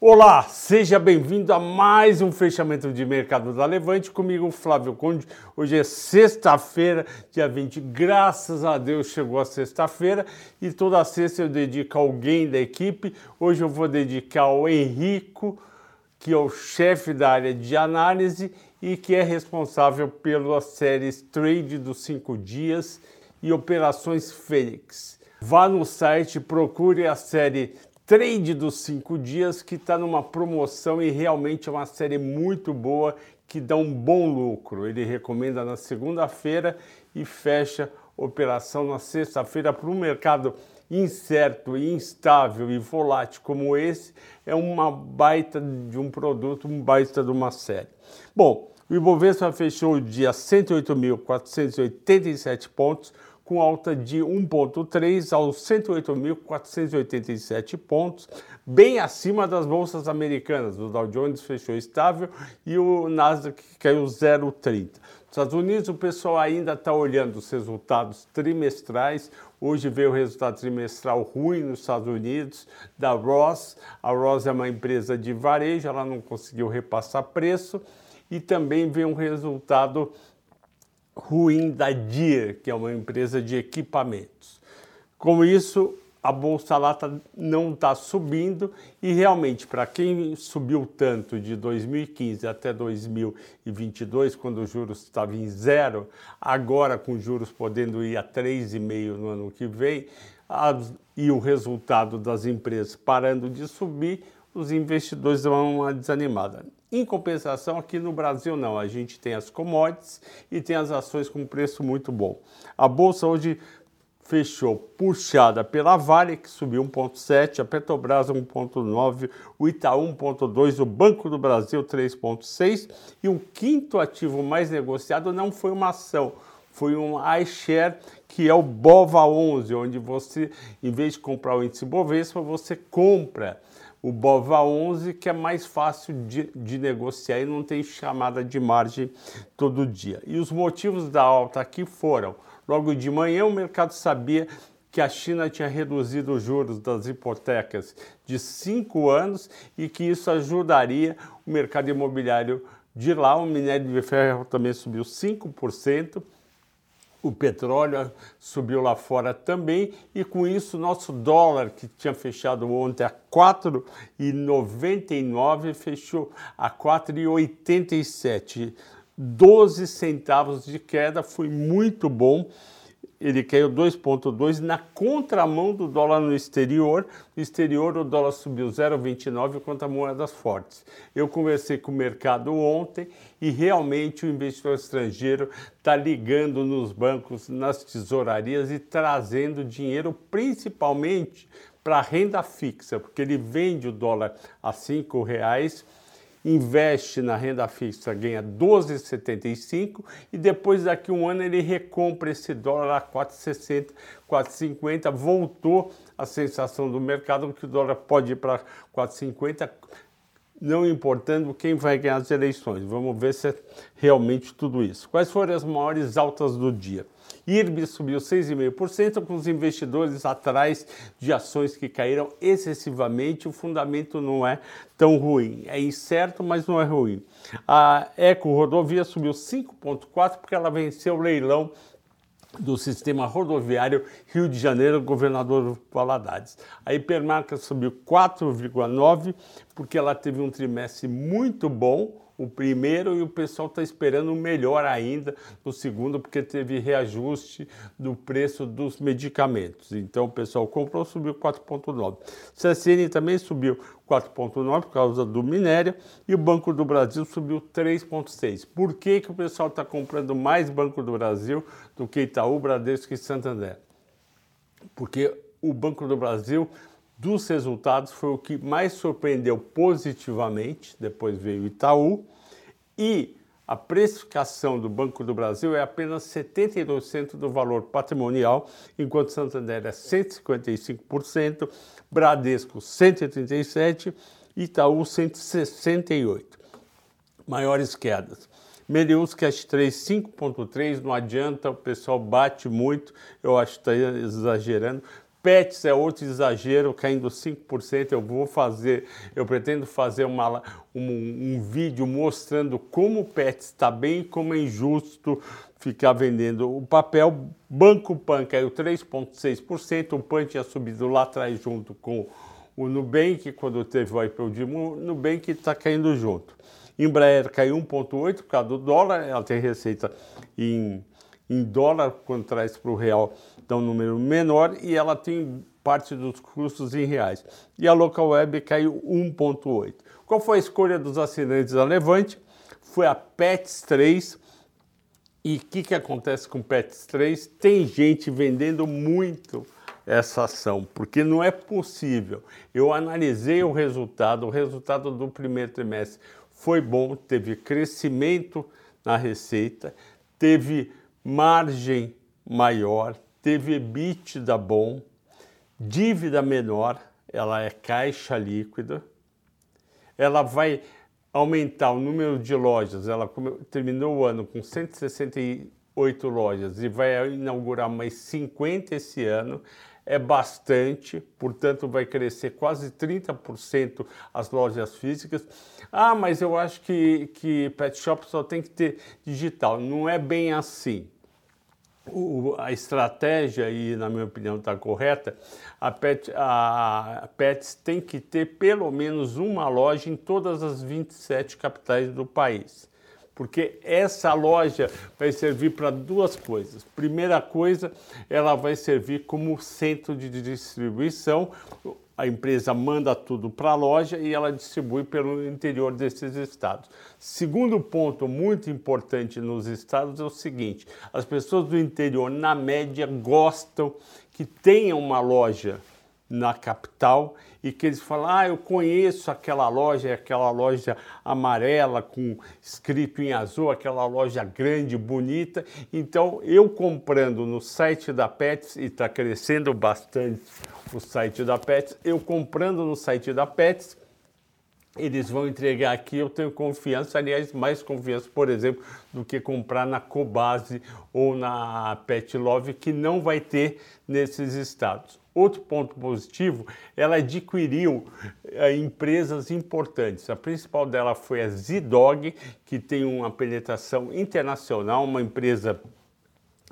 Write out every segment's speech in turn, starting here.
Olá, seja bem-vindo a mais um fechamento de mercado da Levante comigo, Flávio Conde. Hoje é sexta-feira, dia 20. Graças a Deus chegou a sexta-feira e toda sexta eu dedico a alguém da equipe. Hoje eu vou dedicar ao Henrico, que é o chefe da área de análise e que é responsável pelas séries Trade dos 5 dias e Operações Fênix. Vá no site, procure a série Trade dos 5 dias, que está numa promoção e realmente é uma série muito boa que dá um bom lucro. Ele recomenda na segunda-feira e fecha operação na sexta-feira para um mercado incerto, instável e volátil como esse, é uma baita de um produto, um baita de uma série. Bom, o Ibovespa fechou o dia 108.487 pontos, com alta de 1,3 aos 108.487 pontos, bem acima das bolsas americanas. O Dow Jones fechou estável e o Nasdaq caiu 0,30. Nos Estados Unidos, o pessoal ainda está olhando os resultados trimestrais. Hoje veio o resultado trimestral ruim nos Estados Unidos da Ross. A Ross é uma empresa de varejo, ela não conseguiu repassar preço. E também veio um resultado ruim da Deere, que é uma empresa de equipamentos. Com isso, a bolsa lata não está subindo e realmente para quem subiu tanto de 2015 até 2022, quando os juros estavam em zero, agora com juros podendo ir a 3,5 no ano que vem, e o resultado das empresas parando de subir, os investidores dão uma desanimada. Em compensação, aqui no Brasil não, a gente tem as commodities e tem as ações com preço muito bom. A bolsa hoje fechou puxada pela Vale, que subiu 1,7, a Petrobras 1,9, o Itaú 1,2, o Banco do Brasil 3,6 e o quinto ativo mais negociado não foi uma ação, foi um iShare, que é o BOVA11, onde você, em vez de comprar o índice Bovespa, você compra o BOVA 11, que é mais fácil de, de, negociar e não tem chamada de margem todo dia. E os motivos da alta aqui foram: logo de manhã, o mercado sabia que a China tinha reduzido os juros das hipotecas de cinco anos e que isso ajudaria o mercado imobiliário de lá. O minério de ferro também subiu 5% o petróleo subiu lá fora também e com isso nosso dólar que tinha fechado ontem a 4,99 fechou a 4,87. 12 centavos de queda, foi muito bom ele caiu 2,2 na contramão do dólar no exterior. No exterior, o dólar subiu 0,29 contra moedas fortes. Eu conversei com o mercado ontem e realmente o investidor estrangeiro está ligando nos bancos, nas tesourarias e trazendo dinheiro principalmente para renda fixa, porque ele vende o dólar a R$ reais investe na renda fixa, ganha 12,75 e depois daqui um ano ele recompra esse dólar a 4,60, 4,50, voltou a sensação do mercado que o dólar pode ir para 4,50, não importando quem vai ganhar as eleições. Vamos ver se é realmente tudo isso. Quais foram as maiores altas do dia? IRB subiu 6,5%, com os investidores atrás de ações que caíram excessivamente. O fundamento não é tão ruim. É incerto, mas não é ruim. A Eco Rodovia subiu 5,4% porque ela venceu o leilão do sistema rodoviário Rio de Janeiro, governador Valadares. A Hipermarca subiu 4,9% porque ela teve um trimestre muito bom o primeiro e o pessoal está esperando melhor ainda no segundo, porque teve reajuste do preço dos medicamentos. Então o pessoal comprou, subiu 4,9. CSN também subiu 4,9 por causa do minério e o Banco do Brasil subiu 3,6. Por que, que o pessoal está comprando mais Banco do Brasil do que Itaú, Bradesco e Santander? Porque o Banco do Brasil dos resultados foi o que mais surpreendeu positivamente, depois veio o Itaú, e a precificação do Banco do Brasil é apenas 72% do valor patrimonial, enquanto Santander é 155%, Bradesco 137% e Itaú 168%. Maiores quedas. Melius Cash 3, 5.3, não adianta, o pessoal bate muito, eu acho que está exagerando Pets é outro exagero, caindo 5%. Eu vou fazer, eu pretendo fazer uma, um, um vídeo mostrando como o Pets está bem e como é injusto ficar vendendo o papel. Banco Pan caiu 3,6%. O Pan tinha subido lá atrás junto com o Nubank, quando teve o IPO de Nubank, está caindo junto. Embraer caiu 1,8% por causa do dólar, ela tem receita em, em dólar, quando traz para o real dá um número menor e ela tem parte dos custos em reais. E a local web caiu 1,8. Qual foi a escolha dos assinantes da Levante? Foi a PETS 3. E o que, que acontece com PETS 3? Tem gente vendendo muito essa ação, porque não é possível. Eu analisei o resultado, o resultado do primeiro trimestre foi bom, teve crescimento na receita, teve margem maior, teve EBITDA bom, dívida menor, ela é caixa líquida, ela vai aumentar o número de lojas, ela terminou o ano com 168 lojas e vai inaugurar mais 50 esse ano, é bastante, portanto vai crescer quase 30% as lojas físicas. Ah, mas eu acho que, que pet shop só tem que ter digital. Não é bem assim o, a estratégia, e na minha opinião está correta, a, Pet, a Pets tem que ter pelo menos uma loja em todas as 27 capitais do país. Porque essa loja vai servir para duas coisas. Primeira coisa, ela vai servir como centro de distribuição a empresa manda tudo para a loja e ela distribui pelo interior desses estados. Segundo ponto muito importante nos estados é o seguinte: as pessoas do interior, na média, gostam que tenha uma loja na capital e que eles falam: Ah, eu conheço aquela loja, aquela loja amarela com escrito em azul, aquela loja grande, bonita. Então, eu comprando no site da Pets, e está crescendo bastante o site da Pets. Eu comprando no site da Pets, eles vão entregar aqui, eu tenho confiança, aliás, mais confiança, por exemplo, do que comprar na Cobase ou na Pet Love, que não vai ter nesses estados. Outro ponto positivo, ela adquiriu é, empresas importantes. A principal dela foi a Zidog, que tem uma penetração internacional, uma empresa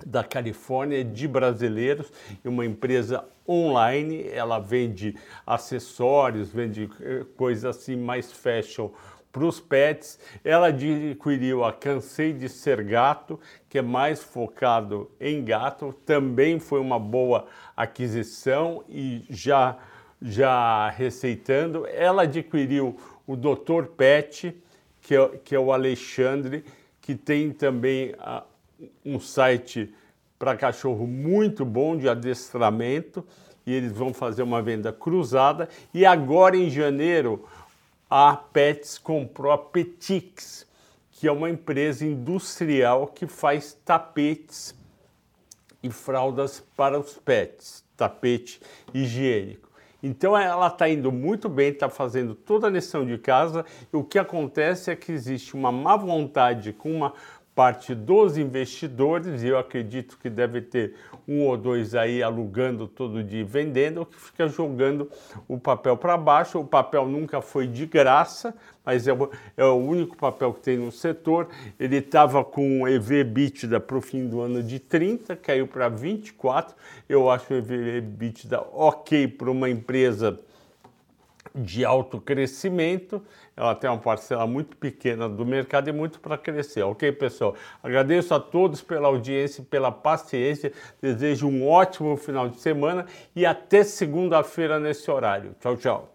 da Califórnia de brasileiros uma empresa online. Ela vende acessórios, vende eh, coisas assim mais fashion para os pets. Ela adquiriu a Cansei de Ser Gato, que é mais focado em gato. Também foi uma boa aquisição e já, já receitando. Ela adquiriu o Dr. Pet, que é, que é o Alexandre, que tem também um site para cachorro muito bom de adestramento e eles vão fazer uma venda cruzada. E agora em janeiro a Pets comprou a Petix, que é uma empresa industrial que faz tapetes e fraldas para os pets, tapete higiênico. Então ela está indo muito bem, está fazendo toda a lição de casa. O que acontece é que existe uma má vontade com uma parte dos investidores, e eu acredito que deve ter um ou dois aí alugando todo dia vendendo, que fica jogando o papel para baixo. O papel nunca foi de graça, mas é o, é o único papel que tem no setor. Ele estava com EV EBITDA para o fim do ano de 30, caiu para 24. Eu acho o EV EBITDA ok para uma empresa de alto crescimento, ela tem uma parcela muito pequena do mercado e muito para crescer, ok, pessoal? Agradeço a todos pela audiência pela paciência, desejo um ótimo final de semana e até segunda-feira nesse horário. Tchau, tchau.